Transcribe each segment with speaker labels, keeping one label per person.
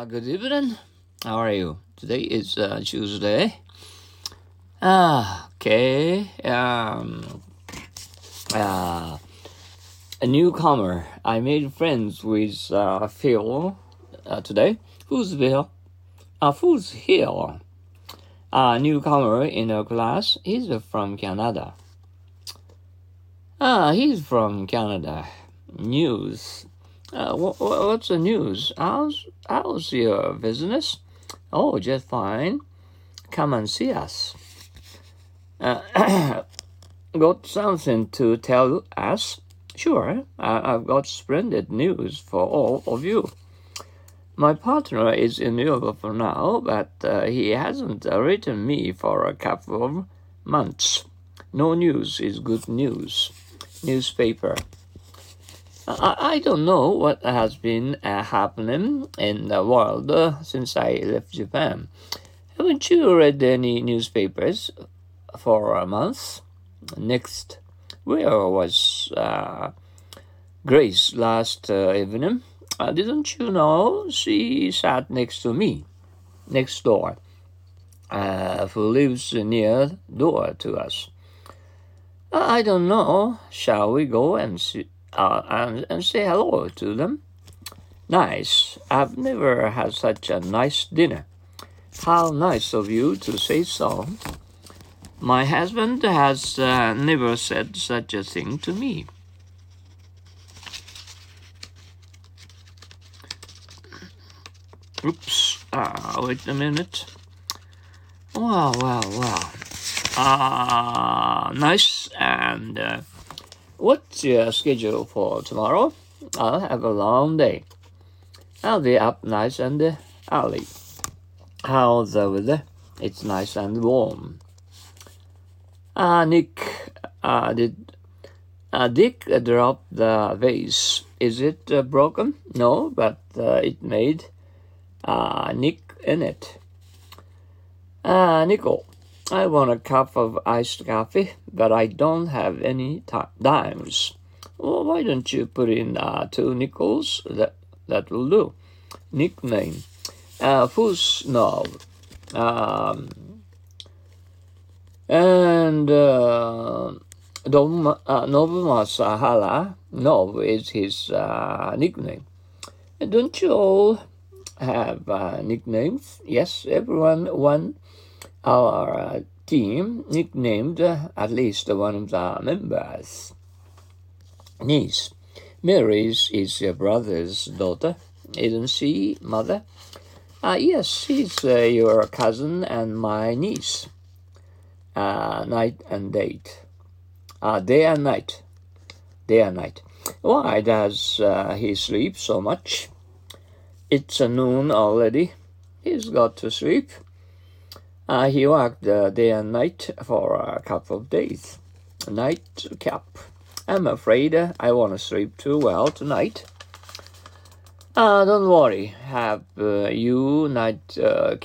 Speaker 1: Uh, good evening. How are you? Today is uh, Tuesday. Ah, okay. Um, uh, a newcomer. I made friends with uh, Phil uh, today. Who's Phil? Uh, who's here? A newcomer in our class. He's from Canada. Ah, he's from Canada. News. Uh, wh- wh- what's the news? How's how's your business? Oh, just fine. Come and see us. Uh, got something to tell us? Sure, I- I've got splendid news for all of you. My partner is in Europe for now, but uh, he hasn't uh, written me for a couple of months. No news is good news. Newspaper. I, I don't know what has been uh, happening in the world uh, since I left Japan. Haven't you read any newspapers for a month? Next, where was uh, Grace last uh, evening? Uh, didn't you know she sat next to me, next door, uh, who lives near door to us? I don't know. Shall we go and see, uh, and, and say hello to them? Nice. I've never had such a nice dinner. How nice of you to say so. My husband has uh, never said such a thing to me. Oops. Uh, wait a minute. Wow, wow, wow. Ah, nice. And uh, what's your schedule for tomorrow? I'll have a long day. I'll be up nice and early. How's the weather? It's nice and warm. Uh, Nick, uh, did uh, Dick drop the vase? Is it uh, broken? No, but uh, it made uh, Nick in it. Uh, Nickel, I want a cup of iced coffee, but I don't have any dimes. Well, why don't you put in uh, two nickels? That that will do. Nickname. Uh, Fusnov. Um, and uh, Dom, uh, Nobumasahara. Nov is his uh, nickname. And don't you all have uh, nicknames? Yes, everyone one our uh, team nicknamed uh, at least one of the members. Niece. Mary's is your brother's daughter, isn't she, mother? Uh, yes, she's uh, your cousin and my niece. Uh, night and date. Uh, day and night. Day and night. Why does he sleep so much? It's noon already. He's got to sleep. Uh, he worked uh, day and night for a couple of days. Night cap. I'm afraid I want to sleep too well tonight. Uh, don't worry. Have uh, you night uh,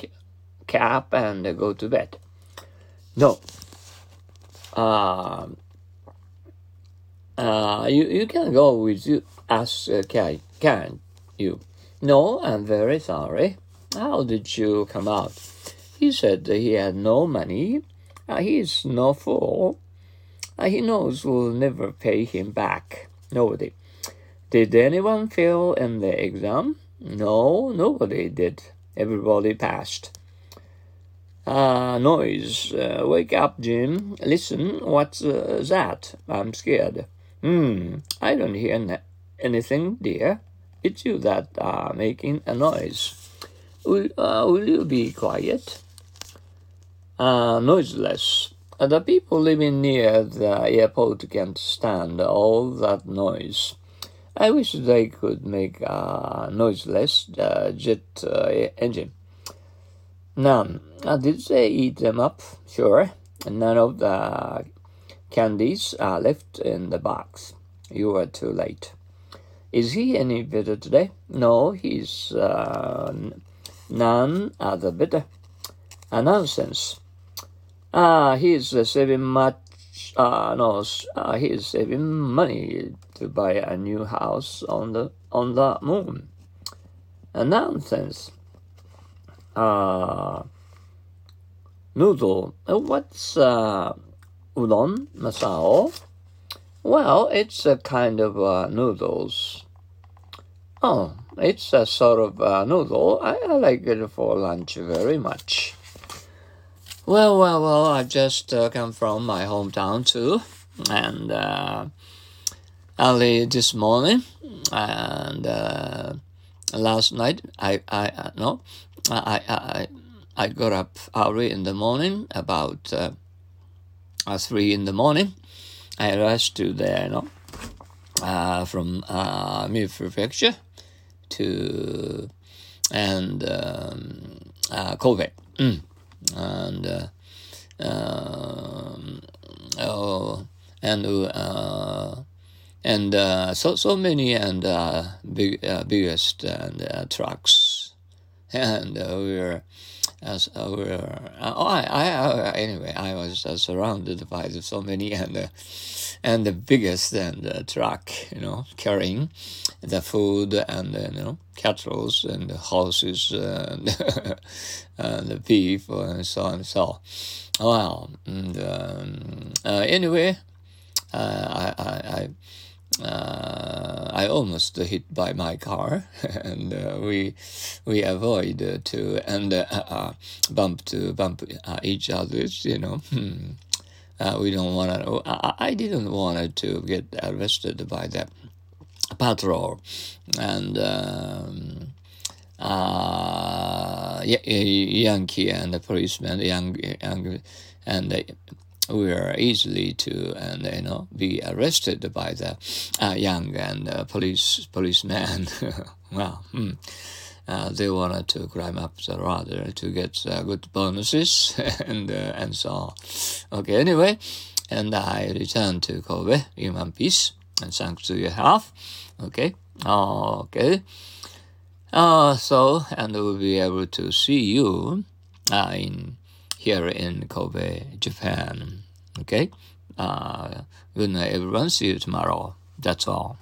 Speaker 1: cap and go to bed. No. Uh, uh, you, you can go with you, us, uh, can, can you? No, I'm very sorry. How did you come out? He said he had no money. Uh, is no fool. Uh, he knows we'll never pay him back. Nobody. Did anyone fail in the exam? No, nobody did. Everybody passed. Uh, noise. Uh, wake up, Jim. Listen, what's uh, that? I'm scared. Hmm, I don't hear anything, dear. It's you that are making a noise. Will, uh, will you be quiet? Uh, noiseless. The people living near the airport can't stand all that noise. I wish they could make a noiseless uh, jet uh, engine. None. Did they eat them up? Sure. None of the candies are left in the box. You were too late. Is he any better today? No, he's uh, none other better. Uh, nonsense. Ah, he's uh, saving much. Uh, no, uh, he's saving money to buy a new house on the on the moon. Uh, nonsense. uh, noodle. What's uh, udon masao? Well, it's a kind of uh, noodles. Oh, it's a sort of uh, noodle. I, I, like it for lunch very much. Well, well, well, I just uh, come from my hometown too. And uh, early this morning and uh, last night, I, I, uh, no, I, I, I got up early in the morning, about uh, three in the morning I rushed to there, you know, uh, from uh, Mie Prefecture to and um, uh, Kobe, mm. And uh, um, oh, and uh, and uh, so so many and big biggest and trucks, and we were as uh, we were. oh, I, I, anyway, I was uh, surrounded by so many and and the biggest and the truck, you know, carrying the food and uh, you know cattle and the horses uh, and, and the beef and so on and so. Well, and um, anyway, I, I, I uh, I almost hit by my car, and uh, we we avoid to and uh, uh, bump to bump uh, each other. You know, hmm. uh, we don't want to. I, I didn't want to get arrested by that patrol, and. Um, uh, Yankee and the policeman, young, young, and we are easily to and you know be arrested by the uh, young and uh, police policeman. well, hmm. uh, they wanted to climb up the ladder to get uh, good bonuses and uh, and so on. Okay, anyway, and I returned to Kobe in one piece and thanks to your health. Okay, okay. Uh, so and we'll be able to see you uh, in here in Kobe, Japan. Okay? Uh, good night, everyone. See you tomorrow. That's all.